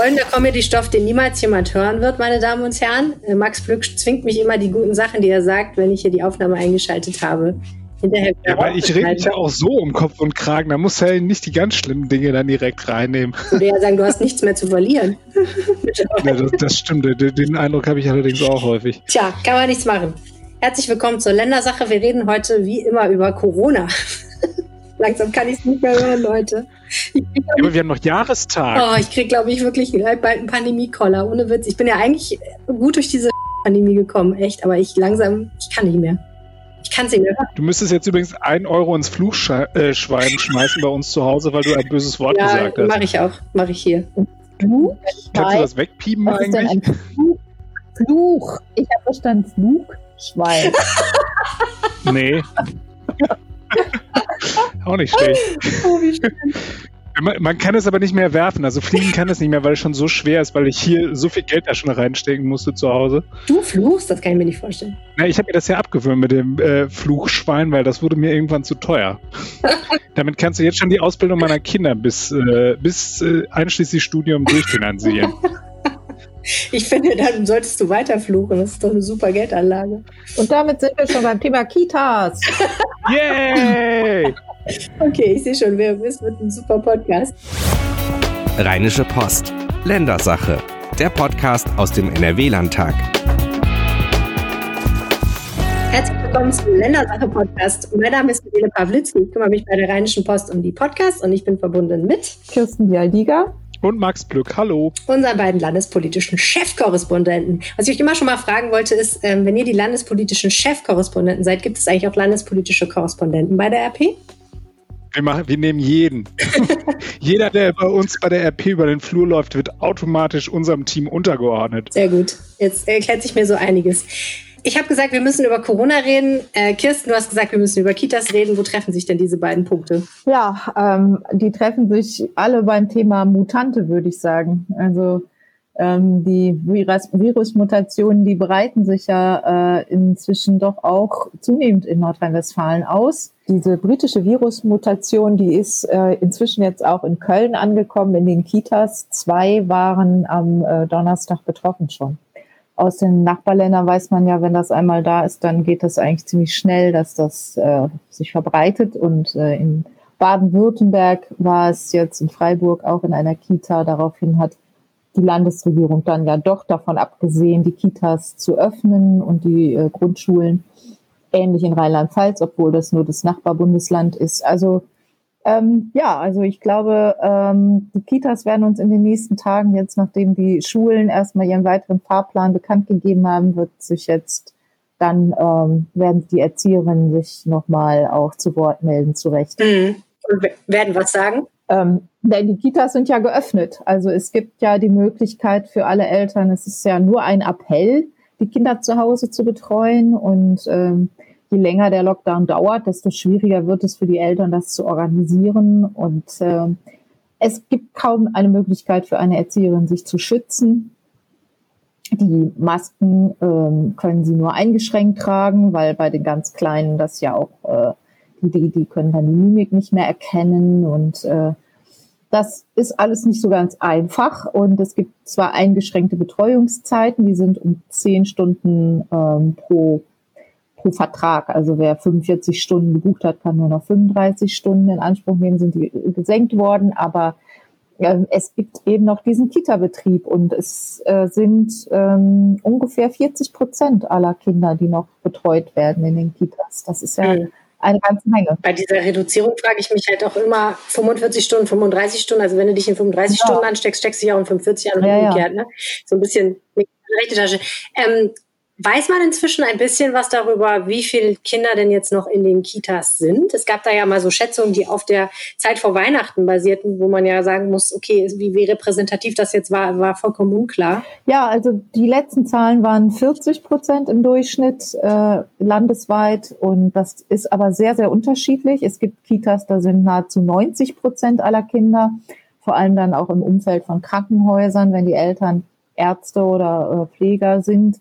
goldener Comedy-Stoff, den niemals jemand hören wird, meine Damen und Herren. Äh, Max Plück zwingt mich immer die guten Sachen, die er sagt, wenn ich hier die Aufnahme eingeschaltet habe. Hinterher ja, weil ich rede mich ja auch so um Kopf und Kragen. Da muss er ja nicht die ganz schlimmen Dinge dann direkt reinnehmen. Ich würde ja sagen, du hast nichts mehr zu verlieren. ja, das, das stimmt. Den, den Eindruck habe ich allerdings auch häufig. Tja, kann man nichts machen. Herzlich willkommen zur Ländersache. Wir reden heute wie immer über Corona. Langsam kann ich es nicht mehr hören, Leute. Ja, aber wir haben noch Jahrestag. Oh, ich kriege, glaube ich, wirklich bald einen Pandemie-Koller. Ohne Witz. Ich bin ja eigentlich gut durch diese Pandemie gekommen, echt. Aber ich langsam, ich kann nicht mehr. Ich kann es nicht mehr. Du müsstest jetzt übrigens ein Euro ins Fluchschwein äh, schmeißen bei uns zu Hause, weil du ein böses Wort ja, gesagt hast. mache ich auch. Mache ich hier. Fluch? Kannst du das wegpiepen Was eigentlich? Ist denn ein Fluch? Fluch. Ich habe verstanden, Flugschwein. nee. Auch nicht schlecht. Oh, wie schön. Man, kann es aber nicht mehr werfen. Also fliegen kann es nicht mehr, weil es schon so schwer ist, weil ich hier so viel Geld da schon reinstecken musste zu Hause. Du fluchst? Das kann ich mir nicht vorstellen. Na, ich habe mir das ja abgewöhnt mit dem äh, Fluchschwein, weil das wurde mir irgendwann zu teuer. Damit kannst du jetzt schon die Ausbildung meiner Kinder bis, äh, bis äh, einschließlich Studium durchfinanzieren. Ich finde, dann solltest du weiter fluchen. Das ist doch eine super Geldanlage. Und damit sind wir schon beim Thema Kitas. Yay! okay, ich sehe schon, es wird ein super Podcast. Rheinische Post. Ländersache. Der Podcast aus dem NRW-Landtag. Herzlich willkommen zum Ländersache-Podcast. Mein Name ist Michele Pawlitzki. Ich kümmere mich bei der Rheinischen Post um die Podcasts und ich bin verbunden mit Kirsten Bialdiga und Max Glück, hallo. Unseren beiden landespolitischen Chefkorrespondenten. Was ich euch immer schon mal fragen wollte, ist, ähm, wenn ihr die landespolitischen Chefkorrespondenten seid, gibt es eigentlich auch landespolitische Korrespondenten bei der RP? Wir, machen, wir nehmen jeden. Jeder, der bei uns bei der RP über den Flur läuft, wird automatisch unserem Team untergeordnet. Sehr gut. Jetzt erklärt sich mir so einiges. Ich habe gesagt, wir müssen über Corona reden. Äh, Kirsten, du hast gesagt, wir müssen über Kitas reden. Wo treffen sich denn diese beiden Punkte? Ja, ähm, die treffen sich alle beim Thema Mutante, würde ich sagen. Also ähm, die Virus Virusmutationen, die breiten sich ja äh, inzwischen doch auch zunehmend in Nordrhein-Westfalen aus. Diese britische Virusmutation, die ist äh, inzwischen jetzt auch in Köln angekommen, in den Kitas. Zwei waren am äh, Donnerstag betroffen schon aus den Nachbarländern weiß man ja, wenn das einmal da ist, dann geht das eigentlich ziemlich schnell, dass das äh, sich verbreitet. Und äh, in Baden-Württemberg war es jetzt in Freiburg auch in einer Kita. Daraufhin hat die Landesregierung dann ja doch davon abgesehen, die Kitas zu öffnen und die äh, Grundschulen ähnlich in Rheinland-Pfalz, obwohl das nur das Nachbarbundesland ist. Also ähm, ja, also ich glaube, ähm, die Kitas werden uns in den nächsten Tagen jetzt, nachdem die Schulen erstmal ihren weiteren Fahrplan bekannt gegeben haben, wird sich jetzt dann ähm, werden die Erzieherinnen sich nochmal auch zu Wort melden, zu Recht. Mhm. Und werden was sagen? Ähm, denn die Kitas sind ja geöffnet. Also es gibt ja die Möglichkeit für alle Eltern, es ist ja nur ein Appell, die Kinder zu Hause zu betreuen und ähm, je länger der Lockdown dauert, desto schwieriger wird es für die Eltern, das zu organisieren. Und äh, es gibt kaum eine Möglichkeit für eine Erzieherin, sich zu schützen. Die Masken ähm, können sie nur eingeschränkt tragen, weil bei den ganz Kleinen das ja auch, äh, die, die können dann die Mimik nicht mehr erkennen und äh, das ist alles nicht so ganz einfach und es gibt zwar eingeschränkte Betreuungszeiten, die sind um zehn Stunden ähm, pro pro Vertrag. Also wer 45 Stunden gebucht hat, kann nur noch 35 Stunden in Anspruch nehmen, sind die gesenkt worden. Aber äh, es gibt eben noch diesen Kita-Betrieb und es äh, sind ähm, ungefähr 40 Prozent aller Kinder, die noch betreut werden in den Kitas. Das ist ja mhm. eine ganze Menge. Bei dieser Reduzierung frage ich mich halt auch immer 45 Stunden, 35 Stunden. Also wenn du dich in 35 ja. Stunden ansteckst, steckst du dich auch in 45 an und ja, umgekehrt. Ja. Ne? So ein bisschen rechte Tasche. Ähm, Weiß man inzwischen ein bisschen was darüber, wie viele Kinder denn jetzt noch in den Kitas sind? Es gab da ja mal so Schätzungen, die auf der Zeit vor Weihnachten basierten, wo man ja sagen muss, okay, wie, wie repräsentativ das jetzt war, war vollkommen unklar. Ja, also die letzten Zahlen waren 40 Prozent im Durchschnitt äh, landesweit und das ist aber sehr, sehr unterschiedlich. Es gibt Kitas, da sind nahezu 90 Prozent aller Kinder, vor allem dann auch im Umfeld von Krankenhäusern, wenn die Eltern Ärzte oder äh, Pfleger sind.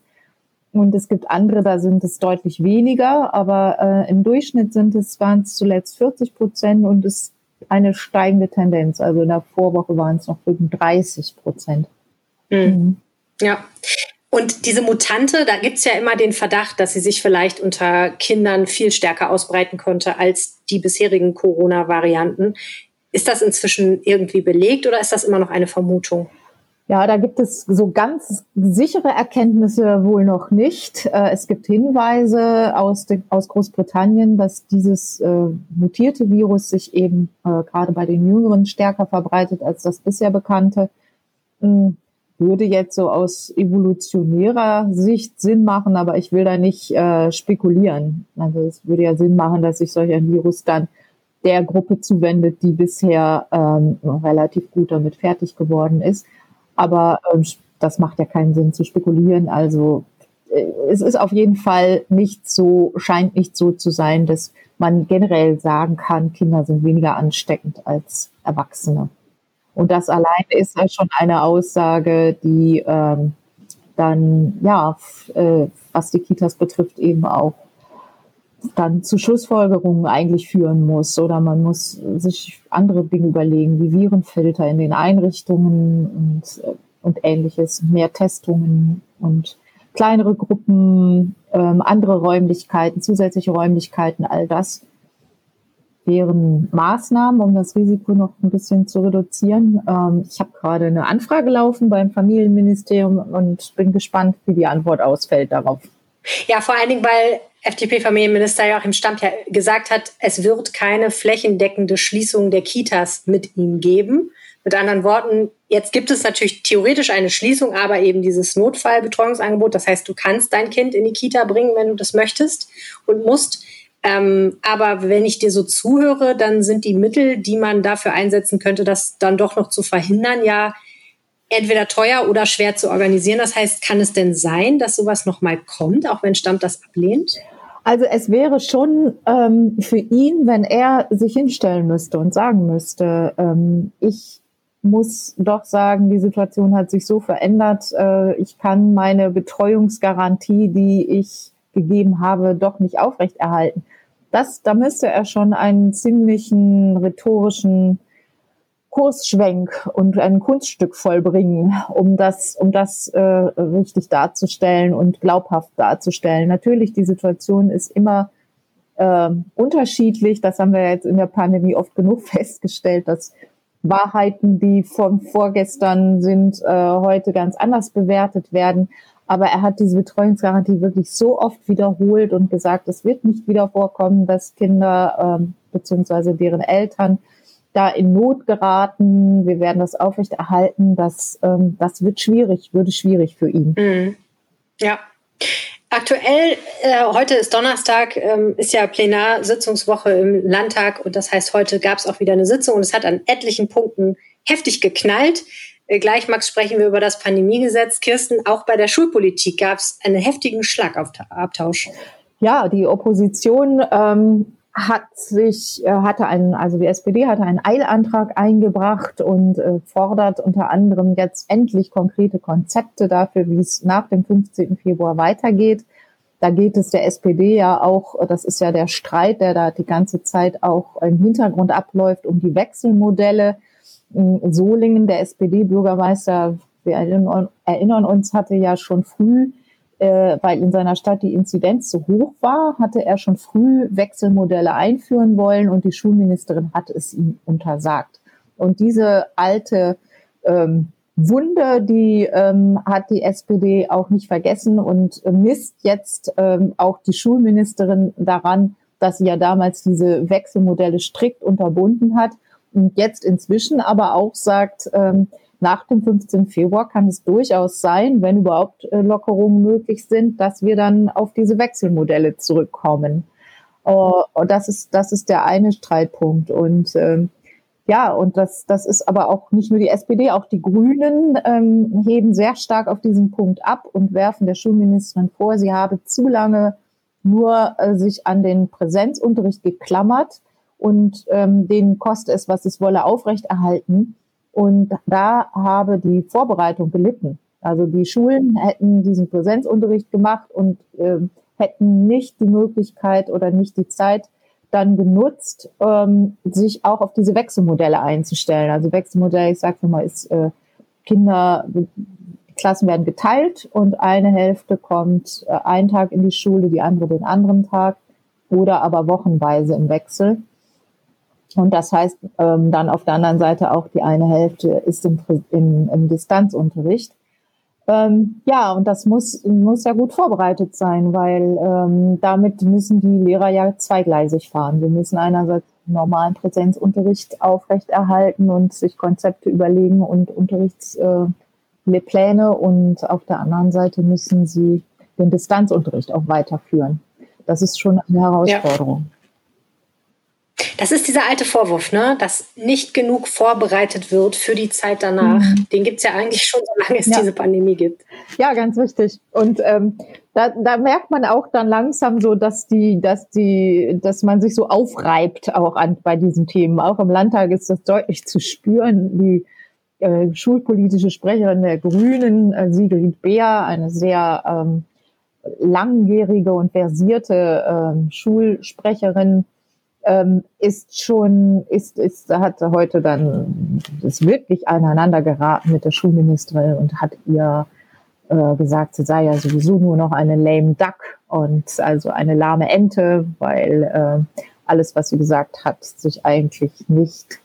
Und es gibt andere, da sind es deutlich weniger, aber äh, im Durchschnitt sind es, waren es zuletzt 40 Prozent und es eine steigende Tendenz. Also in der Vorwoche waren es noch 35 Prozent. Mhm. Mhm. Ja. Und diese Mutante, da gibt's ja immer den Verdacht, dass sie sich vielleicht unter Kindern viel stärker ausbreiten konnte als die bisherigen Corona-Varianten. Ist das inzwischen irgendwie belegt oder ist das immer noch eine Vermutung? Ja, da gibt es so ganz sichere Erkenntnisse wohl noch nicht. Äh, es gibt Hinweise aus, aus Großbritannien, dass dieses äh, mutierte Virus sich eben äh, gerade bei den Jüngeren stärker verbreitet als das bisher bekannte. Hm, würde jetzt so aus evolutionärer Sicht Sinn machen, aber ich will da nicht spekulieren. Also es würde ja Sinn machen, dass sich solch ein Virus dann der Gruppe zuwendet, die bisher ähm, relativ gut damit fertig geworden ist. Aber ähm, das macht ja keinen Sinn zu spekulieren. Also äh, es ist auf jeden Fall nicht so, scheint nicht so zu sein, dass man generell sagen kann, Kinder sind weniger ansteckend als Erwachsene. Und das allein ist ja schon eine Aussage, die ähm, dann, ja, äh, was die Kitas betrifft, eben auch dann zu Schlussfolgerungen eigentlich führen muss. Oder man muss sich andere Dinge überlegen, wie Virenfilter in den Einrichtungen und, und ähnliches, mehr Testungen und kleinere Gruppen, ähm, andere Räumlichkeiten, zusätzliche Räumlichkeiten, all das wären Maßnahmen, um das Risiko noch ein bisschen zu reduzieren. Ähm, ich habe gerade eine Anfrage laufen beim Familienministerium und bin gespannt, wie die Antwort ausfällt darauf. Ja, vor allen Dingen, weil FDP-Familienminister Joachim Stamp ja gesagt hat, es wird keine flächendeckende Schließung der Kitas mit ihm geben. Mit anderen Worten, jetzt gibt es natürlich theoretisch eine Schließung, aber eben dieses Notfallbetreuungsangebot. Das heißt, du kannst dein Kind in die Kita bringen, wenn du das möchtest und musst. Ähm, aber wenn ich dir so zuhöre, dann sind die Mittel, die man dafür einsetzen könnte, das dann doch noch zu verhindern, ja entweder teuer oder schwer zu organisieren. Das heißt, kann es denn sein, dass sowas nochmal kommt, auch wenn Stammt das ablehnt? Also es wäre schon ähm, für ihn, wenn er sich hinstellen müsste und sagen müsste, ähm, ich muss doch sagen, die Situation hat sich so verändert, äh, ich kann meine Betreuungsgarantie, die ich gegeben habe, doch nicht aufrechterhalten. Das, da müsste er schon einen ziemlichen rhetorischen Kursschwenk und ein Kunststück vollbringen, um das, um das äh, richtig darzustellen und glaubhaft darzustellen. Natürlich, die Situation ist immer äh, unterschiedlich. Das haben wir jetzt in der Pandemie oft genug festgestellt, dass Wahrheiten, die von vorgestern sind, äh, heute ganz anders bewertet werden. Aber er hat diese Betreuungsgarantie wirklich so oft wiederholt und gesagt, es wird nicht wieder vorkommen, dass Kinder ähm, beziehungsweise deren Eltern da in Not geraten. Wir werden das aufrechterhalten. Das, ähm, das wird schwierig, würde schwierig für ihn. Mhm. Ja. Aktuell, äh, heute ist Donnerstag, ähm, ist ja Plenarsitzungswoche im Landtag und das heißt, heute gab es auch wieder eine Sitzung und es hat an etlichen Punkten heftig geknallt. Äh, gleich, Max, sprechen wir über das Pandemiegesetz. Kirsten, auch bei der Schulpolitik gab es einen heftigen Schlagabtausch. Ja, die Opposition ähm, hat sich, äh, hatte einen, also die SPD hatte einen Eilantrag eingebracht und äh, fordert unter anderem jetzt endlich konkrete Konzepte dafür, wie es nach dem 15. Februar weitergeht. Da geht es der SPD ja auch, das ist ja der Streit, der da die ganze Zeit auch im Hintergrund abläuft, um die Wechselmodelle Solingen, der SPD-Bürgermeister, wir erinnern, uns, hatte ja schon früh, weil in seiner Stadt die Inzidenz so hoch war, hatte er schon früh Wechselmodelle einführen wollen und die Schulministerin hat es ihm untersagt. Und diese alte ähm, Wunde, die ähm, hat die SPD auch nicht vergessen und misst jetzt ähm, auch die Schulministerin daran, dass sie ja damals diese Wechselmodelle strikt unterbunden hat und jetzt inzwischen aber auch sagt, ähm, nach dem 15. Februar kann es durchaus sein, wenn überhaupt äh, Lockerungen möglich sind, dass wir dann auf diese Wechselmodelle zurückkommen. Und das ist, das ist der eine Streitpunkt. Und ähm, ja, und das, das ist aber auch nicht nur die SPD, auch die Grünen ähm, heben sehr stark auf diesen Punkt ab und werfen der Schulministerin vor, sie habe zu lange nur äh, sich an den Präsenzunterricht geklammert und ähm, denen koste es, was es wolle, aufrechterhalten. Und da habe die Vorbereitung gelitten. Also die Schulen hätten diesen Präsenzunterricht gemacht und äh, hätten nicht die Möglichkeit oder nicht die Zeit, dann genutzt, ähm, sich auch auf diese Wechselmodelle einzustellen. Also Wechselmodell, ich sage mal, ist äh, Kinder, Klassen werden geteilt und eine Hälfte kommt äh, einen Tag in die Schule, die andere den anderen Tag oder aber wochenweise im Wechsel. Und das heißt ähm, dann auf der anderen Seite auch die eine Hälfte ist im, im, im Distanzunterricht. Ähm, ja, und das muss, muss ja gut vorbereitet sein, weil ähm, damit müssen die Lehrer ja zweigleisig fahren. Wir müssen einerseits normalen Präsenzunterricht aufrechterhalten und sich Konzepte überlegen und Unterrichtspläne äh, und auf der anderen Seite müssen sie den Distanzunterricht auch weiterführen. Das ist schon eine Herausforderung. Ja. Das ist dieser alte Vorwurf, ne? dass nicht genug vorbereitet wird für die Zeit danach. Mhm. Den gibt es ja eigentlich schon, solange es ja. diese Pandemie gibt. Ja, ganz richtig. Und ähm, da, da merkt man auch dann langsam so, dass die, dass die, dass man sich so aufreibt auch an bei diesen Themen. Auch im Landtag ist das deutlich zu spüren. Die äh, schulpolitische Sprecherin der Grünen, äh, Sigrid Beer, eine sehr ähm, langjährige und versierte ähm, Schulsprecherin, ähm, ist schon, ist, ist, hat heute dann, ist wirklich aneinander geraten mit der Schulministerin und hat ihr äh, gesagt, sie sei ja sowieso nur noch eine lame duck und also eine lahme Ente, weil äh, alles, was sie gesagt hat, sich eigentlich nicht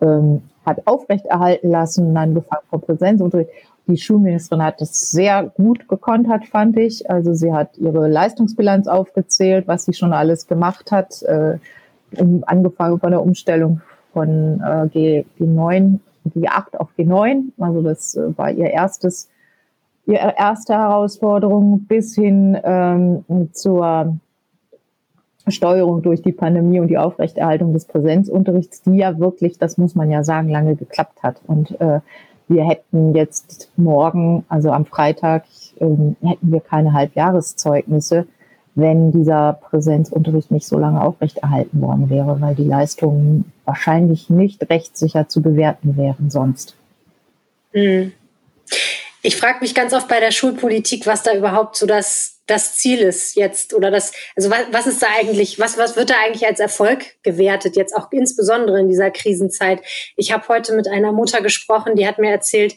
ähm, hat aufrechterhalten lassen, angefangen vom Präsenzunterricht. Die Schulministerin hat das sehr gut gekontert, fand ich. Also sie hat ihre Leistungsbilanz aufgezählt, was sie schon alles gemacht hat. Äh, angefangen von der Umstellung von äh, G, G9, G8 auf G9. Also das äh, war ihr erstes, ihre erste Herausforderung bis hin ähm, zur Steuerung durch die Pandemie und die Aufrechterhaltung des Präsenzunterrichts, die ja wirklich, das muss man ja sagen, lange geklappt hat. Und äh, wir hätten jetzt morgen, also am Freitag, äh, hätten wir keine Halbjahreszeugnisse wenn dieser Präsenzunterricht nicht so lange aufrechterhalten worden wäre, weil die Leistungen wahrscheinlich nicht rechtssicher zu bewerten wären sonst. Hm. Ich frage mich ganz oft bei der Schulpolitik, was da überhaupt so das, das Ziel ist jetzt oder das, also was, was ist da eigentlich, was, was wird da eigentlich als Erfolg gewertet, jetzt auch insbesondere in dieser Krisenzeit? Ich habe heute mit einer Mutter gesprochen, die hat mir erzählt,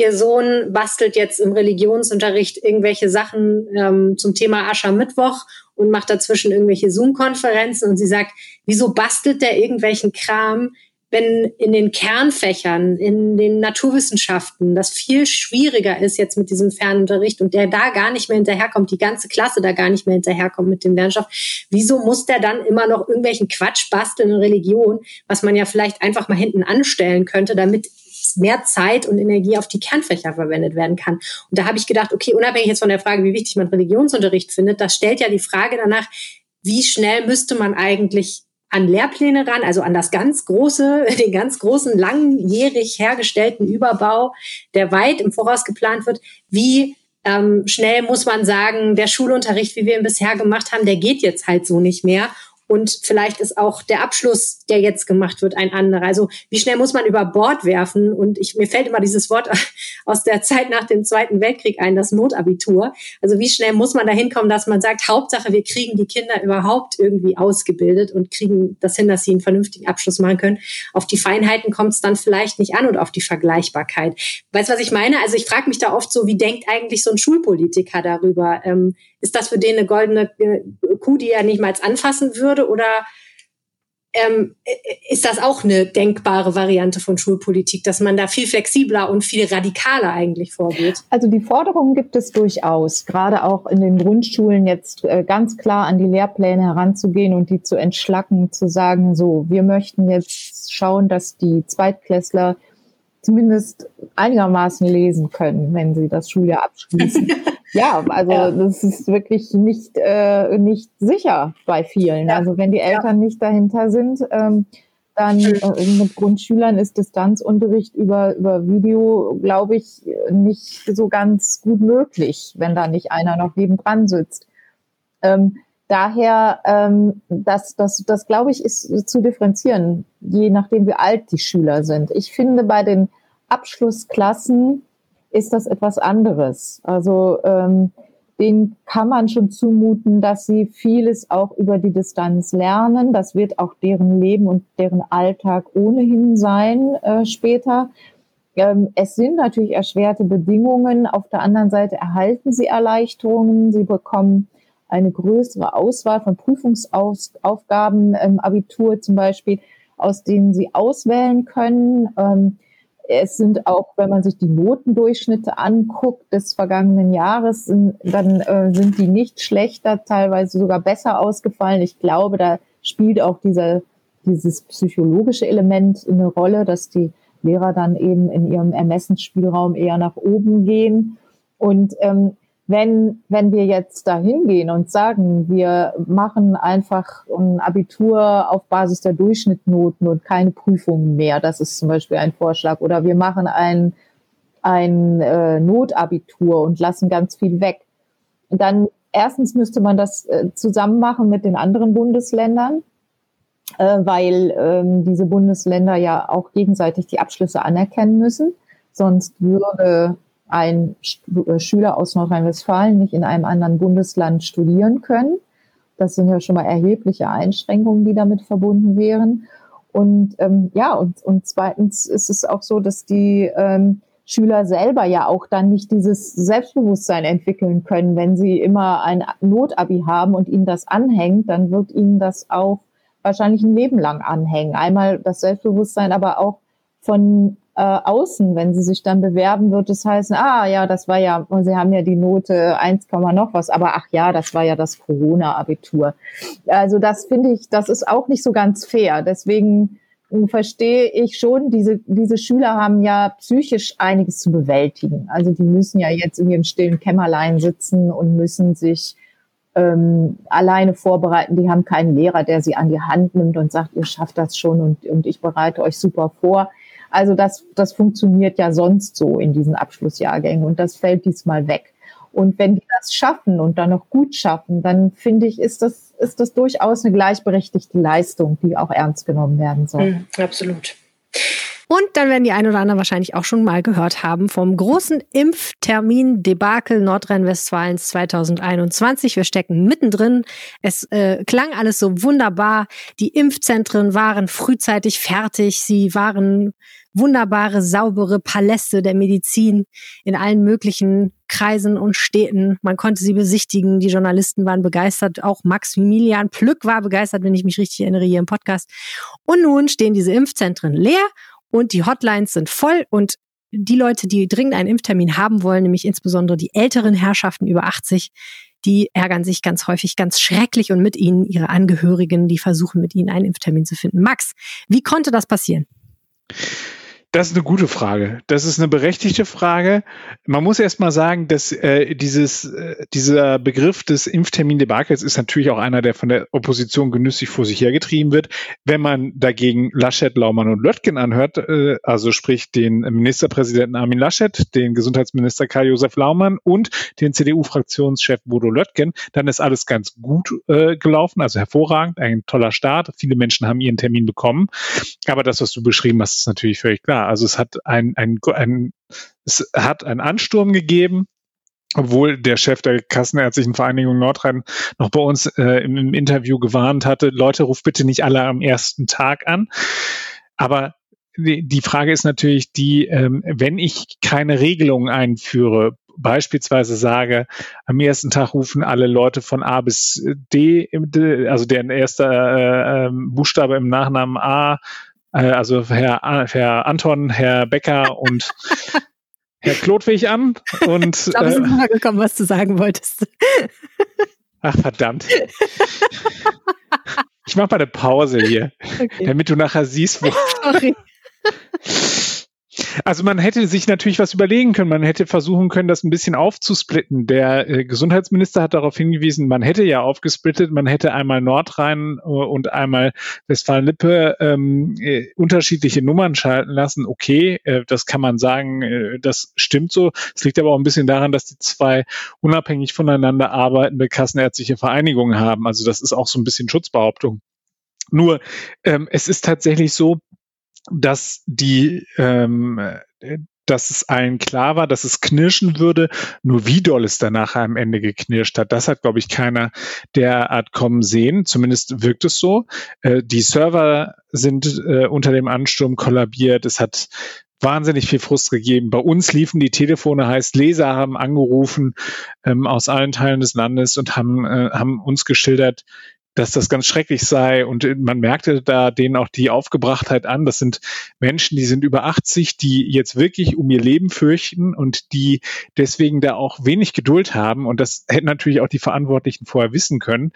ihr Sohn bastelt jetzt im Religionsunterricht irgendwelche Sachen ähm, zum Thema Aschermittwoch und macht dazwischen irgendwelche Zoom-Konferenzen und sie sagt, wieso bastelt der irgendwelchen Kram, wenn in den Kernfächern, in den Naturwissenschaften das viel schwieriger ist jetzt mit diesem Fernunterricht und der da gar nicht mehr hinterherkommt, die ganze Klasse da gar nicht mehr hinterherkommt mit dem Lernstoff, wieso muss der dann immer noch irgendwelchen Quatsch basteln in Religion, was man ja vielleicht einfach mal hinten anstellen könnte, damit mehr Zeit und Energie auf die Kernfächer verwendet werden kann. Und da habe ich gedacht, okay, unabhängig jetzt von der Frage, wie wichtig man Religionsunterricht findet, das stellt ja die Frage danach, wie schnell müsste man eigentlich an Lehrpläne ran, also an das ganz große, den ganz großen, langjährig hergestellten Überbau, der weit im Voraus geplant wird. Wie ähm, schnell muss man sagen, der Schulunterricht, wie wir ihn bisher gemacht haben, der geht jetzt halt so nicht mehr. Und vielleicht ist auch der Abschluss, der jetzt gemacht wird, ein anderer. Also wie schnell muss man über Bord werfen? Und ich, mir fällt immer dieses Wort aus der Zeit nach dem Zweiten Weltkrieg ein, das Notabitur. Also wie schnell muss man da hinkommen, dass man sagt, Hauptsache, wir kriegen die Kinder überhaupt irgendwie ausgebildet und kriegen das hin, dass sie einen vernünftigen Abschluss machen können. Auf die Feinheiten kommt es dann vielleicht nicht an und auf die Vergleichbarkeit. Weißt du, was ich meine? Also ich frage mich da oft so, wie denkt eigentlich so ein Schulpolitiker darüber? Ähm, ist das für den eine goldene äh, Kuh, die er nicht mal anfassen würde? Oder ähm, ist das auch eine denkbare Variante von Schulpolitik, dass man da viel flexibler und viel radikaler eigentlich vorgeht? Also die Forderungen gibt es durchaus, gerade auch in den Grundschulen jetzt äh, ganz klar an die Lehrpläne heranzugehen und die zu entschlacken, zu sagen, so, wir möchten jetzt schauen, dass die Zweitklässler zumindest einigermaßen lesen können, wenn sie das Schuljahr abschließen. ja, also ja. das ist wirklich nicht, äh, nicht sicher bei vielen. Ja. Also wenn die Eltern ja. nicht dahinter sind, ähm, dann äh, mit Grundschülern ist Distanzunterricht über, über Video, glaube ich, nicht so ganz gut möglich, wenn da nicht einer noch nebendran sitzt. Ähm, daher, ähm, das, das, das glaube ich, ist zu differenzieren, je nachdem, wie alt die Schüler sind. Ich finde, bei den Abschlussklassen ist das etwas anderes. Also ähm, denen kann man schon zumuten, dass sie vieles auch über die Distanz lernen. Das wird auch deren Leben und deren Alltag ohnehin sein äh, später. Ähm, es sind natürlich erschwerte Bedingungen. Auf der anderen Seite erhalten sie Erleichterungen. Sie bekommen eine größere Auswahl von Prüfungsaufgaben im Abitur zum Beispiel, aus denen sie auswählen können. Ähm, es sind auch, wenn man sich die Notendurchschnitte anguckt des vergangenen Jahres, dann äh, sind die nicht schlechter, teilweise sogar besser ausgefallen. Ich glaube, da spielt auch dieser, dieses psychologische Element eine Rolle, dass die Lehrer dann eben in ihrem Ermessensspielraum eher nach oben gehen. Und ähm, wenn, wenn wir jetzt da hingehen und sagen, wir machen einfach ein Abitur auf Basis der Durchschnittnoten und keine Prüfungen mehr, das ist zum Beispiel ein Vorschlag, oder wir machen ein, ein äh, Notabitur und lassen ganz viel weg, dann erstens müsste man das äh, zusammen machen mit den anderen Bundesländern, äh, weil ähm, diese Bundesländer ja auch gegenseitig die Abschlüsse anerkennen müssen. Sonst würde ein äh, Schüler aus Nordrhein-Westfalen nicht in einem anderen Bundesland studieren können. Das sind ja schon mal erhebliche Einschränkungen, die damit verbunden wären. Und ähm, ja, und, und zweitens ist es auch so, dass die ähm, Schüler selber ja auch dann nicht dieses Selbstbewusstsein entwickeln können. Wenn sie immer ein Notabi haben und ihnen das anhängt, dann wird ihnen das auch wahrscheinlich ein Leben lang anhängen. Einmal das Selbstbewusstsein, aber auch von äh, außen, wenn sie sich dann bewerben, wird es heißen, ah ja, das war ja, sie haben ja die Note 1, noch was, aber ach ja, das war ja das Corona-Abitur. Also das finde ich, das ist auch nicht so ganz fair. Deswegen hm, verstehe ich schon, diese, diese Schüler haben ja psychisch einiges zu bewältigen. Also die müssen ja jetzt in ihrem stillen Kämmerlein sitzen und müssen sich ähm, alleine vorbereiten. Die haben keinen Lehrer, der sie an die Hand nimmt und sagt, ihr schafft das schon und, und ich bereite euch super vor. Also das, das funktioniert ja sonst so in diesen Abschlussjahrgängen und das fällt diesmal weg. Und wenn die das schaffen und dann noch gut schaffen, dann finde ich, ist das, ist das durchaus eine gleichberechtigte Leistung, die auch ernst genommen werden soll. Mhm, absolut. Und dann werden die ein oder anderen wahrscheinlich auch schon mal gehört haben vom großen Impftermin-Debakel Nordrhein-Westfalens 2021. Wir stecken mittendrin. Es äh, klang alles so wunderbar. Die Impfzentren waren frühzeitig fertig. Sie waren wunderbare, saubere Paläste der Medizin in allen möglichen Kreisen und Städten. Man konnte sie besichtigen. Die Journalisten waren begeistert. Auch Maximilian Plück war begeistert, wenn ich mich richtig erinnere, hier im Podcast. Und nun stehen diese Impfzentren leer und die Hotlines sind voll und die Leute, die dringend einen Impftermin haben wollen, nämlich insbesondere die älteren Herrschaften über 80, die ärgern sich ganz häufig ganz schrecklich und mit ihnen ihre Angehörigen, die versuchen mit ihnen einen Impftermin zu finden. Max, wie konnte das passieren? Das ist eine gute Frage. Das ist eine berechtigte Frage. Man muss erst mal sagen, dass äh, dieses, äh, dieser Begriff des Impftermin-Debakels ist natürlich auch einer, der von der Opposition genüsslich vor sich hergetrieben wird. Wenn man dagegen Laschet, Laumann und Löttgen anhört, äh, also sprich den Ministerpräsidenten Armin Laschet, den Gesundheitsminister Karl-Josef Laumann und den CDU-Fraktionschef Bodo Löttgen, dann ist alles ganz gut äh, gelaufen, also hervorragend, ein toller Start. Viele Menschen haben ihren Termin bekommen. Aber das, was du beschrieben hast, ist natürlich völlig klar. Also es hat ein, ein, ein, es hat einen Ansturm gegeben, obwohl der Chef der Kassenärztlichen Vereinigung Nordrhein noch bei uns äh, im, im, Interview gewarnt hatte, Leute, ruft bitte nicht alle am ersten Tag an. Aber die, Frage ist natürlich die, ähm, wenn ich keine Regelung einführe, beispielsweise sage, am ersten Tag rufen alle Leute von A bis D, also deren erster äh, ähm, Buchstabe im Nachnamen A äh, also Herr, Herr Anton, Herr Becker und Herr Klotwig an. Und, ich glaube, es ist äh, gekommen, was du sagen wolltest. Ach, verdammt. Ich mache mal eine Pause hier, okay. damit du nachher siehst, wo. Sorry. Also man hätte sich natürlich was überlegen können. Man hätte versuchen können, das ein bisschen aufzusplitten. Der äh, Gesundheitsminister hat darauf hingewiesen, man hätte ja aufgesplittet, man hätte einmal Nordrhein äh, und einmal Westfalen-Lippe ähm, äh, unterschiedliche Nummern schalten lassen. Okay, äh, das kann man sagen, das stimmt so. Es liegt aber auch ein bisschen daran, dass die zwei unabhängig voneinander arbeitende kassenärztliche Vereinigungen haben. Also das ist auch so ein bisschen Schutzbehauptung. Nur ähm, es ist tatsächlich so, dass die ähm, dass es allen klar war, dass es knirschen würde. Nur wie doll es danach am Ende geknirscht hat, das hat, glaube ich, keiner derart kommen sehen. Zumindest wirkt es so. Äh, die Server sind äh, unter dem Ansturm kollabiert. Es hat wahnsinnig viel Frust gegeben. Bei uns liefen die Telefone, heißt Leser haben angerufen ähm, aus allen Teilen des Landes und haben, äh, haben uns geschildert, dass das ganz schrecklich sei. Und man merkte da denen auch die Aufgebrachtheit an. Das sind Menschen, die sind über 80, die jetzt wirklich um ihr Leben fürchten und die deswegen da auch wenig Geduld haben. Und das hätten natürlich auch die Verantwortlichen vorher wissen können.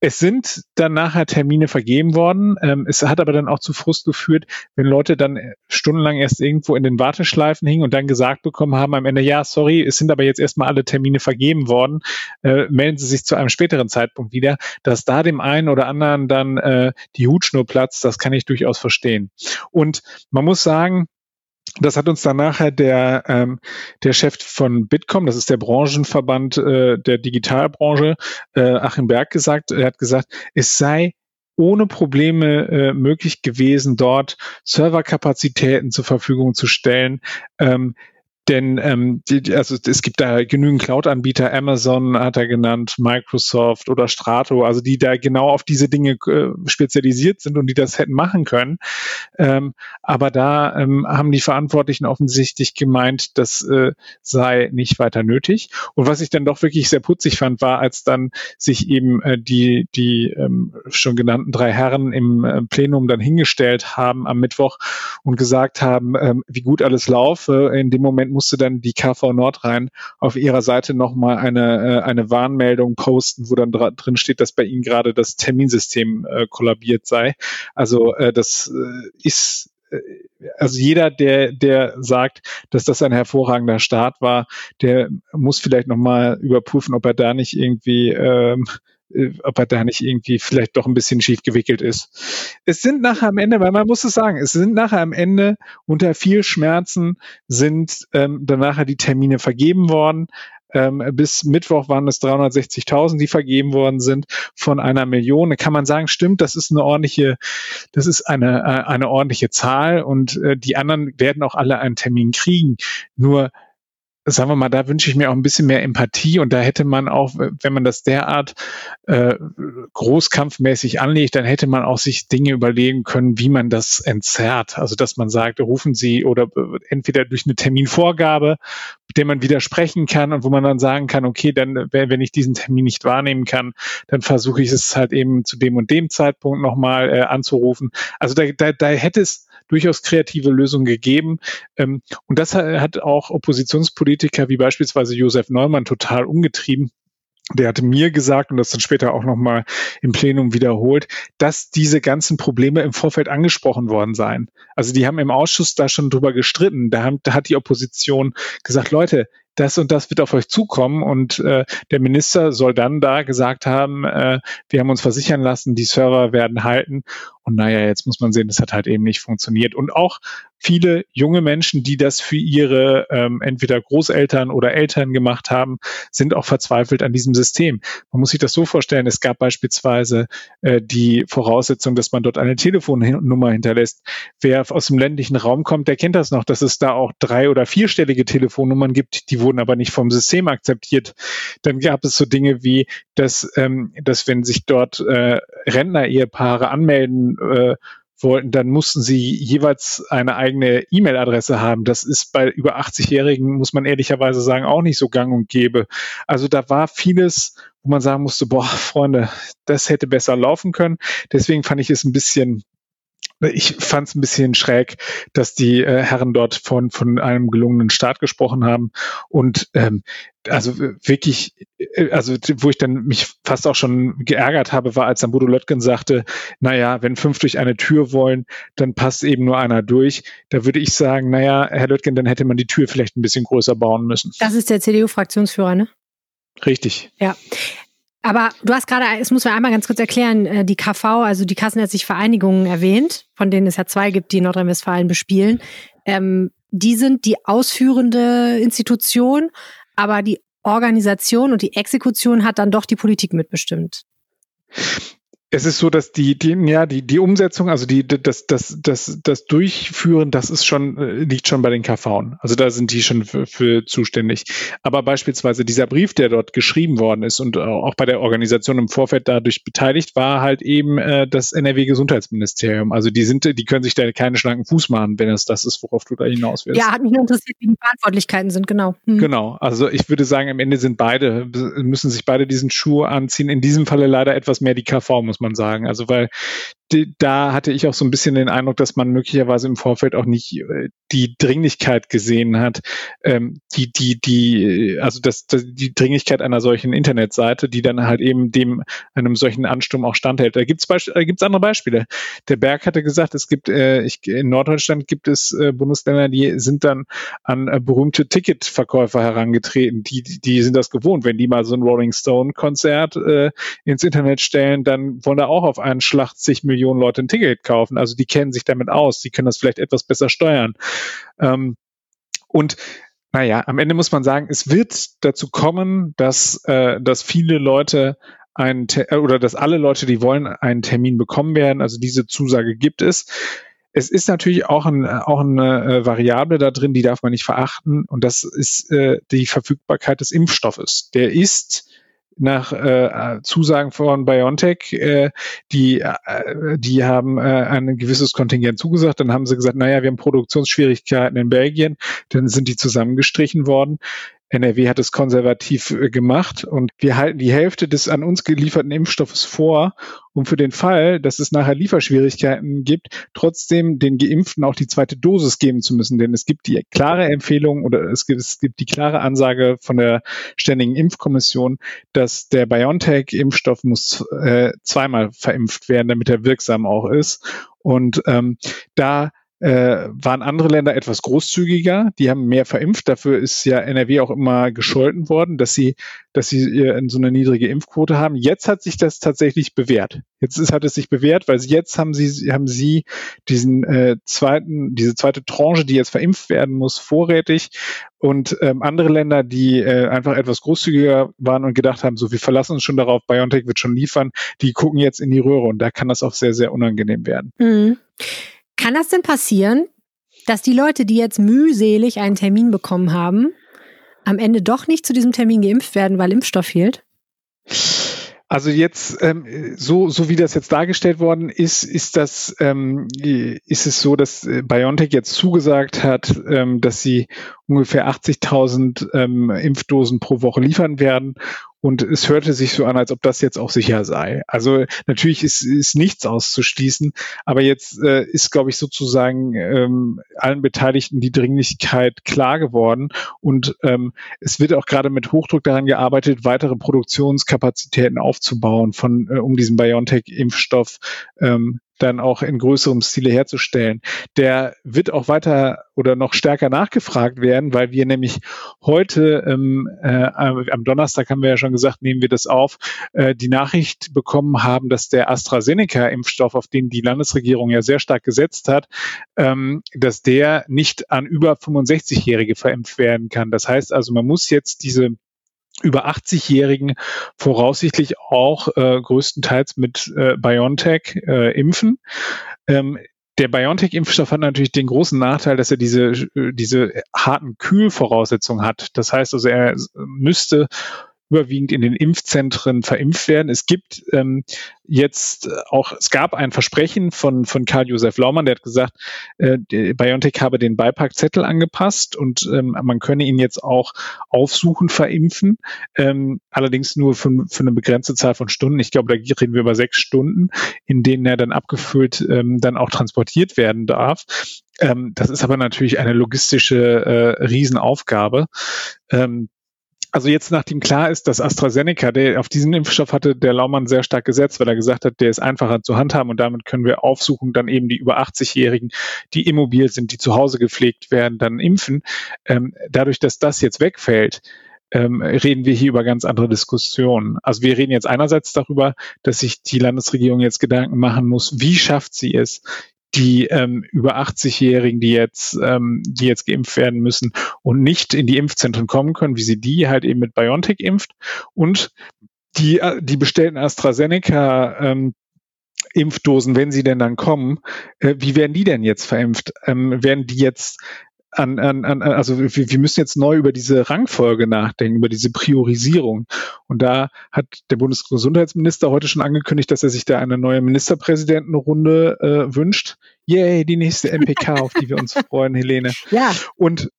Es sind dann nachher Termine vergeben worden. Ähm, es hat aber dann auch zu Frust geführt, wenn Leute dann stundenlang erst irgendwo in den Warteschleifen hingen und dann gesagt bekommen haben am Ende, ja, sorry, es sind aber jetzt erstmal alle Termine vergeben worden. Äh, melden Sie sich zu einem späteren Zeitpunkt wieder, dass da dem einen oder anderen dann äh, die Hutschnur platzt, das kann ich durchaus verstehen. Und man muss sagen, das hat uns dann nachher der, ähm, der Chef von Bitkom, das ist der Branchenverband äh, der Digitalbranche, äh, Achim Berg gesagt. Er hat gesagt, es sei ohne Probleme äh, möglich gewesen, dort Serverkapazitäten zur Verfügung zu stellen, ähm, denn ähm, die, also es gibt da genügend Cloud-Anbieter, Amazon hat er genannt, Microsoft oder Strato, also die da genau auf diese Dinge äh, spezialisiert sind und die das hätten machen können. Ähm, aber da ähm, haben die Verantwortlichen offensichtlich gemeint, das äh, sei nicht weiter nötig. Und was ich dann doch wirklich sehr putzig fand, war, als dann sich eben äh, die, die ähm, schon genannten drei Herren im äh, Plenum dann hingestellt haben am Mittwoch und gesagt haben, ähm, wie gut alles laufe. In dem Moment musste dann die KV Nordrhein auf ihrer Seite nochmal eine, äh, eine Warnmeldung posten, wo dann drin steht, dass bei ihnen gerade das Terminsystem äh, kollabiert sei. Also äh, das äh, ist äh, also jeder, der, der sagt, dass das ein hervorragender Start war, der muss vielleicht nochmal überprüfen, ob er da nicht irgendwie ähm, äh, ob er da nicht irgendwie vielleicht doch ein bisschen schief gewickelt ist. Es sind nachher am Ende, weil man muss es sagen, es sind nachher am Ende unter viel Schmerzen sind ähm, dann nachher die Termine vergeben worden. Ähm, bis Mittwoch waren es 360.000, die vergeben worden sind von einer Million. Da kann man sagen, stimmt, das ist eine ordentliche, das ist eine, äh, eine ordentliche Zahl und äh, die anderen werden auch alle einen Termin kriegen. Nur sagen wir mal, da wünsche ich mir auch ein bisschen mehr Empathie und da hätte man auch, wenn man das derart äh, großkampfmäßig anlegt, dann hätte man auch sich Dinge überlegen können, wie man das entzerrt. Also dass man sagt, rufen Sie oder äh, entweder durch eine Terminvorgabe, mit der man widersprechen kann und wo man dann sagen kann, okay, dann wenn ich diesen Termin nicht wahrnehmen kann, dann versuche ich es halt eben zu dem und dem Zeitpunkt nochmal äh, anzurufen. Also da, da, da hätte es durchaus kreative Lösungen gegeben. Ähm, und das hat auch Oppositionspolitiker wie beispielsweise Josef Neumann total umgetrieben. Der hatte mir gesagt und das dann später auch nochmal im Plenum wiederholt, dass diese ganzen Probleme im Vorfeld angesprochen worden seien. Also die haben im Ausschuss da schon drüber gestritten. Da, haben, da hat die Opposition gesagt, Leute, das und das wird auf euch zukommen. Und äh, der Minister soll dann da gesagt haben, äh, wir haben uns versichern lassen, die Server werden halten. Und naja, jetzt muss man sehen, das hat halt eben nicht funktioniert. Und auch viele junge Menschen, die das für ihre ähm, entweder Großeltern oder Eltern gemacht haben, sind auch verzweifelt an diesem System. Man muss sich das so vorstellen, es gab beispielsweise äh, die Voraussetzung, dass man dort eine Telefonnummer hinterlässt. Wer aus dem ländlichen Raum kommt, der kennt das noch, dass es da auch drei- oder vierstellige Telefonnummern gibt, die wurden aber nicht vom System akzeptiert. Dann gab es so Dinge wie, dass, ähm, dass wenn sich dort äh, Rentner-Ehepaare anmelden äh, wollten, dann mussten sie jeweils eine eigene E-Mail-Adresse haben. Das ist bei über 80-Jährigen, muss man ehrlicherweise sagen, auch nicht so gang und gäbe. Also da war vieles, wo man sagen musste, boah, Freunde, das hätte besser laufen können. Deswegen fand ich es ein bisschen ich fand es ein bisschen schräg, dass die äh, Herren dort von, von einem gelungenen Start gesprochen haben. Und ähm, also wirklich, äh, also wo ich dann mich fast auch schon geärgert habe, war, als dann Bodo Löttgen sagte, naja, wenn fünf durch eine Tür wollen, dann passt eben nur einer durch. Da würde ich sagen, naja, Herr Löttgen, dann hätte man die Tür vielleicht ein bisschen größer bauen müssen. Das ist der CDU-Fraktionsführer, ne? Richtig. Ja. Aber du hast gerade, es muss man einmal ganz kurz erklären, äh, die KV, also die Kassenärztliche Vereinigungen erwähnt, von denen es ja zwei gibt, die in Nordrhein-Westfalen bespielen. Ähm, die sind die ausführende Institution, aber die Organisation und die Exekution hat dann doch die Politik mitbestimmt. Es ist so, dass die, die, ja, die, die Umsetzung, also die, das, das, das, das Durchführen, das ist schon, äh, liegt schon bei den KV. Also da sind die schon für, für zuständig. Aber beispielsweise dieser Brief, der dort geschrieben worden ist und auch bei der Organisation im Vorfeld dadurch beteiligt, war halt eben äh, das NRW-Gesundheitsministerium. Also die sind, die können sich da keinen schlanken Fuß machen, wenn es das ist, worauf du da hinaus willst. Ja, hat mich nur interessiert, wie die Verantwortlichkeiten sind, genau. Hm. Genau. Also ich würde sagen, am Ende sind beide, müssen sich beide diesen Schuh anziehen. In diesem Falle leider etwas mehr die KV, muss man sagen. Also weil da hatte ich auch so ein bisschen den Eindruck, dass man möglicherweise im Vorfeld auch nicht äh, die Dringlichkeit gesehen hat, ähm, die, die, die, also das, das, die Dringlichkeit einer solchen Internetseite, die dann halt eben dem einem solchen Ansturm auch standhält. Da gibt's es da gibt's andere Beispiele. Der Berg hatte gesagt, es gibt äh, ich, in Norddeutschland gibt es äh, Bundesländer, die sind dann an äh, berühmte Ticketverkäufer herangetreten. Die, die sind das gewohnt, wenn die mal so ein Rolling Stone Konzert äh, ins Internet stellen, dann wollen da auch auf einen Schlag zig Millionen Millionen Leute ein Ticket kaufen. Also die kennen sich damit aus, die können das vielleicht etwas besser steuern. Ähm, und naja, am Ende muss man sagen, es wird dazu kommen, dass, äh, dass viele Leute einen äh, oder dass alle Leute, die wollen, einen Termin bekommen werden. Also diese Zusage gibt es. Es ist natürlich auch, ein, auch eine äh, Variable da drin, die darf man nicht verachten. Und das ist äh, die Verfügbarkeit des Impfstoffes. Der ist nach äh, Zusagen von BioNTech, äh, die, äh, die haben äh, ein gewisses Kontingent zugesagt. Dann haben sie gesagt, naja, wir haben Produktionsschwierigkeiten in Belgien. Dann sind die zusammengestrichen worden. NRW hat es konservativ äh, gemacht und wir halten die Hälfte des an uns gelieferten Impfstoffes vor, um für den Fall, dass es nachher Lieferschwierigkeiten gibt, trotzdem den Geimpften auch die zweite Dosis geben zu müssen. Denn es gibt die klare Empfehlung oder es gibt, es gibt die klare Ansage von der Ständigen Impfkommission, dass der BioNTech-Impfstoff muss äh, zweimal verimpft werden, damit er wirksam auch ist. Und ähm, da äh, waren andere Länder etwas großzügiger, die haben mehr verimpft. Dafür ist ja NRW auch immer gescholten worden, dass sie, dass sie äh, so eine niedrige Impfquote haben. Jetzt hat sich das tatsächlich bewährt. Jetzt ist, hat es sich bewährt, weil jetzt haben sie, haben sie diesen äh, zweiten, diese zweite Tranche, die jetzt verimpft werden muss, vorrätig. Und ähm, andere Länder, die äh, einfach etwas großzügiger waren und gedacht haben, so wir verlassen uns schon darauf, BioNTech wird schon liefern, die gucken jetzt in die Röhre und da kann das auch sehr, sehr unangenehm werden. Mhm. Kann das denn passieren, dass die Leute, die jetzt mühselig einen Termin bekommen haben, am Ende doch nicht zu diesem Termin geimpft werden, weil Impfstoff fehlt? Also jetzt, ähm, so, so wie das jetzt dargestellt worden ist, ist das, ähm, ist es so, dass äh, BioNTech jetzt zugesagt hat, ähm, dass sie ungefähr 80.000 ähm, Impfdosen pro Woche liefern werden und es hörte sich so an, als ob das jetzt auch sicher sei. Also natürlich ist, ist nichts auszuschließen, aber jetzt äh, ist, glaube ich, sozusagen ähm, allen Beteiligten die Dringlichkeit klar geworden. Und ähm, es wird auch gerade mit Hochdruck daran gearbeitet, weitere Produktionskapazitäten aufzubauen von äh, um diesen BioNTech-Impfstoff ähm, dann auch in größerem Stile herzustellen. Der wird auch weiter oder noch stärker nachgefragt werden, weil wir nämlich heute, ähm, äh, am Donnerstag haben wir ja schon gesagt, nehmen wir das auf, äh, die Nachricht bekommen haben, dass der AstraZeneca-Impfstoff, auf den die Landesregierung ja sehr stark gesetzt hat, ähm, dass der nicht an über 65-Jährige verimpft werden kann. Das heißt also, man muss jetzt diese über 80-Jährigen voraussichtlich auch äh, größtenteils mit äh, BioNTech äh, impfen. Ähm, der BioNTech-Impfstoff hat natürlich den großen Nachteil, dass er diese, äh, diese harten Kühlvoraussetzungen hat. Das heißt also, er müsste überwiegend in den Impfzentren verimpft werden. Es gibt ähm, jetzt auch, es gab ein Versprechen von, von Karl-Josef Laumann, der hat gesagt, äh, BioNTech habe den Beipackzettel angepasst und ähm, man könne ihn jetzt auch aufsuchen, verimpfen, ähm, allerdings nur für, für eine begrenzte Zahl von Stunden. Ich glaube, da reden wir über sechs Stunden, in denen er dann abgefüllt ähm, dann auch transportiert werden darf. Ähm, das ist aber natürlich eine logistische äh, Riesenaufgabe. Ähm, also jetzt, nachdem klar ist, dass AstraZeneca, der auf diesen Impfstoff hatte, der Laumann sehr stark gesetzt, weil er gesagt hat, der ist einfacher zu handhaben und damit können wir aufsuchen, dann eben die über 80-Jährigen, die immobil sind, die zu Hause gepflegt werden, dann impfen. Ähm, dadurch, dass das jetzt wegfällt, ähm, reden wir hier über ganz andere Diskussionen. Also wir reden jetzt einerseits darüber, dass sich die Landesregierung jetzt Gedanken machen muss, wie schafft sie es, die ähm, über 80-Jährigen, die jetzt, ähm, die jetzt geimpft werden müssen und nicht in die Impfzentren kommen können, wie sie die halt eben mit BioNTech impft und die, äh, die bestellten AstraZeneca ähm, Impfdosen, wenn sie denn dann kommen, äh, wie werden die denn jetzt verimpft? Ähm, werden die jetzt an, an, an also wir, wir müssen jetzt neu über diese Rangfolge nachdenken, über diese Priorisierung. Und da hat der Bundesgesundheitsminister heute schon angekündigt, dass er sich da eine neue Ministerpräsidentenrunde äh, wünscht. Yay, die nächste MPK, auf die wir uns freuen, Helene. Ja. Und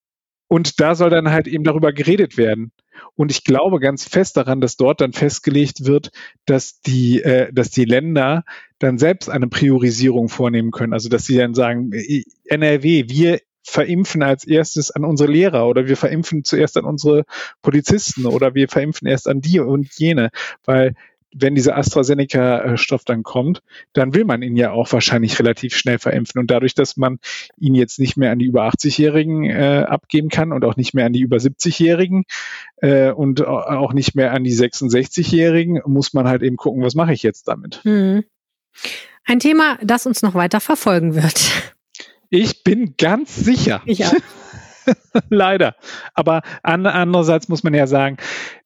und da soll dann halt eben darüber geredet werden. Und ich glaube ganz fest daran, dass dort dann festgelegt wird, dass die, äh, dass die Länder dann selbst eine Priorisierung vornehmen können. Also dass sie dann sagen, äh, NRW, wir verimpfen als erstes an unsere Lehrer oder wir verimpfen zuerst an unsere Polizisten oder wir verimpfen erst an die und jene, weil wenn dieser AstraZeneca-Stoff dann kommt, dann will man ihn ja auch wahrscheinlich relativ schnell verimpfen. Und dadurch, dass man ihn jetzt nicht mehr an die über 80-Jährigen äh, abgeben kann und auch nicht mehr an die über 70-Jährigen äh, und auch nicht mehr an die 66-Jährigen, muss man halt eben gucken, was mache ich jetzt damit. Hm. Ein Thema, das uns noch weiter verfolgen wird. Ich bin ganz sicher. Ich auch. Leider. Aber an, andererseits muss man ja sagen,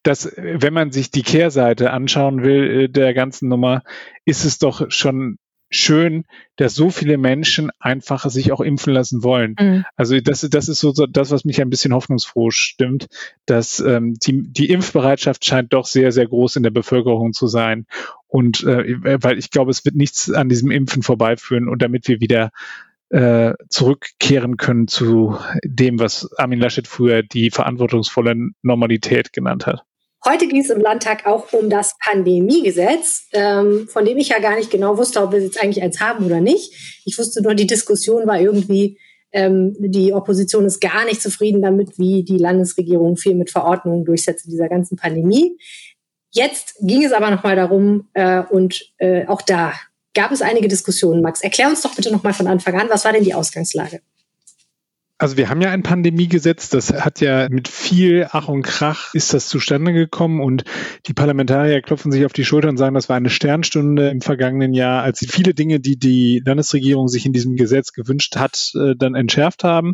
dass wenn man sich die Kehrseite anschauen will äh, der ganzen Nummer, ist es doch schon schön, dass so viele Menschen einfach sich auch impfen lassen wollen. Mhm. Also das, das ist so, so das, was mich ein bisschen hoffnungsfroh stimmt, dass ähm, die, die Impfbereitschaft scheint doch sehr, sehr groß in der Bevölkerung zu sein. Und äh, weil ich glaube, es wird nichts an diesem Impfen vorbeiführen und damit wir wieder äh, zurückkehren können zu dem, was Armin Laschet früher die verantwortungsvolle Normalität genannt hat. Heute ging es im Landtag auch um das Pandemiegesetz, ähm, von dem ich ja gar nicht genau wusste, ob wir es jetzt eigentlich eins haben oder nicht. Ich wusste nur, die Diskussion war irgendwie, ähm, die Opposition ist gar nicht zufrieden damit, wie die Landesregierung viel mit Verordnungen durchsetzt in dieser ganzen Pandemie. Jetzt ging es aber nochmal darum, äh, und äh, auch da gab es einige Diskussionen. Max, erklär uns doch bitte nochmal von Anfang an, was war denn die Ausgangslage? Also wir haben ja ein Pandemiegesetz, das hat ja mit viel Ach und Krach ist das zustande gekommen und die Parlamentarier klopfen sich auf die Schulter und sagen, das war eine Sternstunde im vergangenen Jahr, als sie viele Dinge, die die Landesregierung sich in diesem Gesetz gewünscht hat, äh, dann entschärft haben.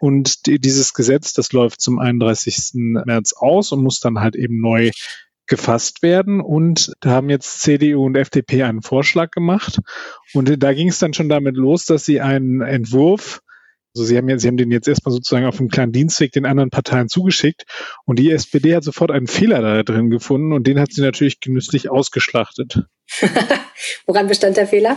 Und dieses Gesetz, das läuft zum 31. März aus und muss dann halt eben neu gefasst werden. Und da haben jetzt CDU und FDP einen Vorschlag gemacht. Und da ging es dann schon damit los, dass sie einen Entwurf also sie haben ja, sie haben den jetzt erstmal sozusagen auf einem kleinen Dienstweg den anderen Parteien zugeschickt und die SPD hat sofort einen Fehler da drin gefunden und den hat sie natürlich genüsslich ausgeschlachtet. Woran bestand der Fehler?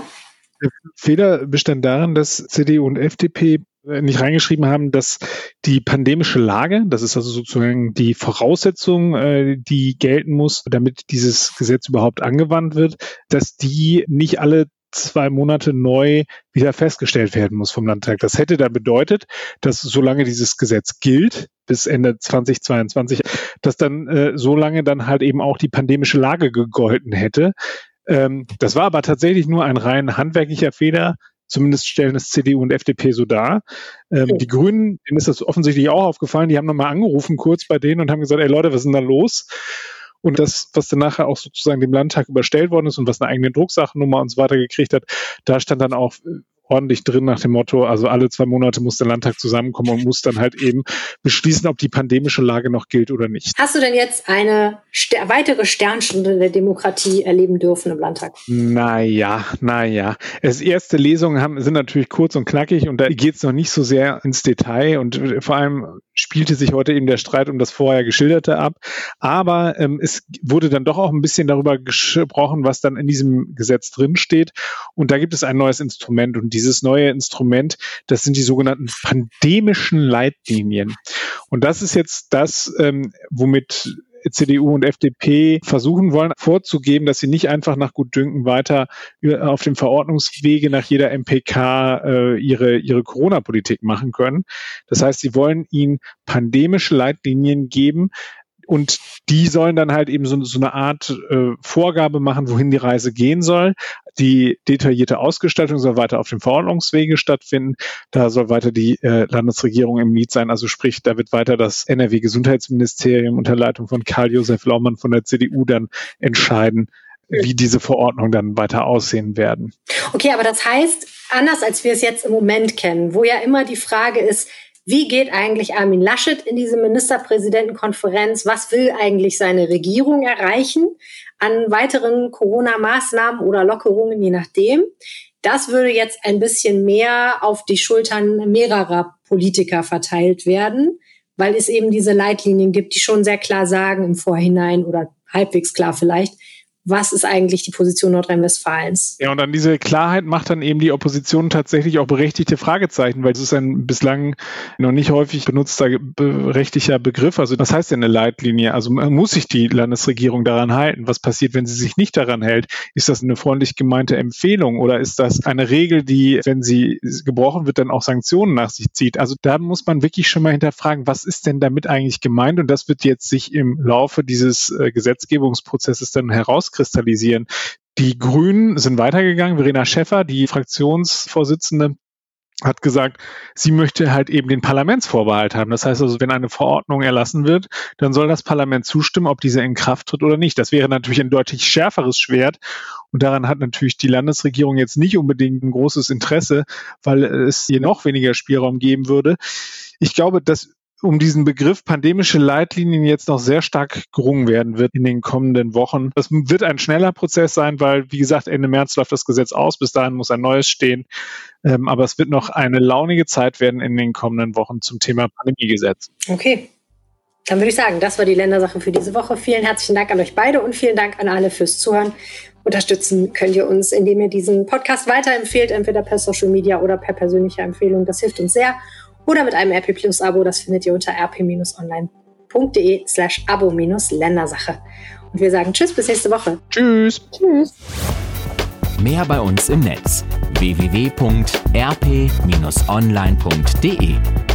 Der Fehler bestand darin, dass CDU und FDP nicht reingeschrieben haben, dass die pandemische Lage, das ist also sozusagen die Voraussetzung, äh, die gelten muss, damit dieses Gesetz überhaupt angewandt wird, dass die nicht alle zwei Monate neu wieder festgestellt werden muss vom Landtag. Das hätte dann bedeutet, dass solange dieses Gesetz gilt, bis Ende 2022, dass dann äh, so lange dann halt eben auch die pandemische Lage gegolten hätte. Ähm, das war aber tatsächlich nur ein rein handwerklicher Fehler Zumindest stellen es CDU und FDP so dar. Ähm, oh. Die Grünen, denen ist das offensichtlich auch aufgefallen, die haben nochmal angerufen kurz bei denen und haben gesagt, ey Leute, was ist denn da los? Und das, was dann nachher auch sozusagen dem Landtag überstellt worden ist und was eine eigene Drucksachennummer und so weiter gekriegt hat, da stand dann auch ordentlich drin nach dem Motto, also alle zwei Monate muss der Landtag zusammenkommen und muss dann halt eben beschließen, ob die pandemische Lage noch gilt oder nicht. Hast du denn jetzt eine Ster weitere Sternstunde der Demokratie erleben dürfen im Landtag? Naja, naja. Es erste Lesungen haben, sind natürlich kurz und knackig und da geht es noch nicht so sehr ins Detail und vor allem spielte sich heute eben der Streit um das vorher geschilderte ab. Aber ähm, es wurde dann doch auch ein bisschen darüber gesprochen, was dann in diesem Gesetz drinsteht. Und da gibt es ein neues Instrument und dieses neue Instrument, das sind die sogenannten pandemischen Leitlinien. Und das ist jetzt das, ähm, womit CDU und FDP versuchen wollen, vorzugeben, dass sie nicht einfach nach Gutdünken weiter auf dem Verordnungswege nach jeder MPK äh, ihre, ihre Corona-Politik machen können. Das heißt, sie wollen ihnen pandemische Leitlinien geben, und die sollen dann halt eben so, so eine Art äh, Vorgabe machen, wohin die Reise gehen soll. Die detaillierte Ausgestaltung soll weiter auf dem Verordnungswege stattfinden. Da soll weiter die äh, Landesregierung im Lied sein. Also sprich, da wird weiter das NRW-Gesundheitsministerium unter Leitung von Karl-Josef Laumann von der CDU dann entscheiden, wie diese Verordnungen dann weiter aussehen werden. Okay, aber das heißt, anders als wir es jetzt im Moment kennen, wo ja immer die Frage ist, wie geht eigentlich Armin Laschet in diese Ministerpräsidentenkonferenz? Was will eigentlich seine Regierung erreichen an weiteren Corona-Maßnahmen oder Lockerungen, je nachdem? Das würde jetzt ein bisschen mehr auf die Schultern mehrerer Politiker verteilt werden, weil es eben diese Leitlinien gibt, die schon sehr klar sagen im Vorhinein oder halbwegs klar vielleicht, was ist eigentlich die Position Nordrhein-Westfalens. Ja, und an diese Klarheit macht dann eben die Opposition tatsächlich auch berechtigte Fragezeichen, weil es ist ein bislang noch nicht häufig benutzter rechtlicher Begriff. Also was heißt denn eine Leitlinie? Also muss sich die Landesregierung daran halten? Was passiert, wenn sie sich nicht daran hält? Ist das eine freundlich gemeinte Empfehlung oder ist das eine Regel, die, wenn sie gebrochen wird, dann auch Sanktionen nach sich zieht? Also da muss man wirklich schon mal hinterfragen, was ist denn damit eigentlich gemeint? Und das wird jetzt sich im Laufe dieses äh, Gesetzgebungsprozesses dann heraus herauskristallisieren. Die Grünen sind weitergegangen. Verena Schäffer, die Fraktionsvorsitzende, hat gesagt, sie möchte halt eben den Parlamentsvorbehalt haben. Das heißt also, wenn eine Verordnung erlassen wird, dann soll das Parlament zustimmen, ob diese in Kraft tritt oder nicht. Das wäre natürlich ein deutlich schärferes Schwert. Und daran hat natürlich die Landesregierung jetzt nicht unbedingt ein großes Interesse, weil es hier noch weniger Spielraum geben würde. Ich glaube, dass um diesen Begriff pandemische Leitlinien jetzt noch sehr stark gerungen werden wird in den kommenden Wochen. Das wird ein schneller Prozess sein, weil, wie gesagt, Ende März läuft das Gesetz aus. Bis dahin muss ein neues stehen. Ähm, aber es wird noch eine launige Zeit werden in den kommenden Wochen zum Thema Pandemiegesetz. Okay. Dann würde ich sagen, das war die Ländersache für diese Woche. Vielen herzlichen Dank an euch beide und vielen Dank an alle fürs Zuhören. Unterstützen könnt ihr uns, indem ihr diesen Podcast weiterempfehlt, entweder per Social Media oder per persönlicher Empfehlung. Das hilft uns sehr oder mit einem RP Plus Abo. Das findet ihr unter rp-online.de slash abo-ländersache. Und wir sagen Tschüss, bis nächste Woche. Tschüss. Tschüss. Mehr bei uns im Netz www.rp-online.de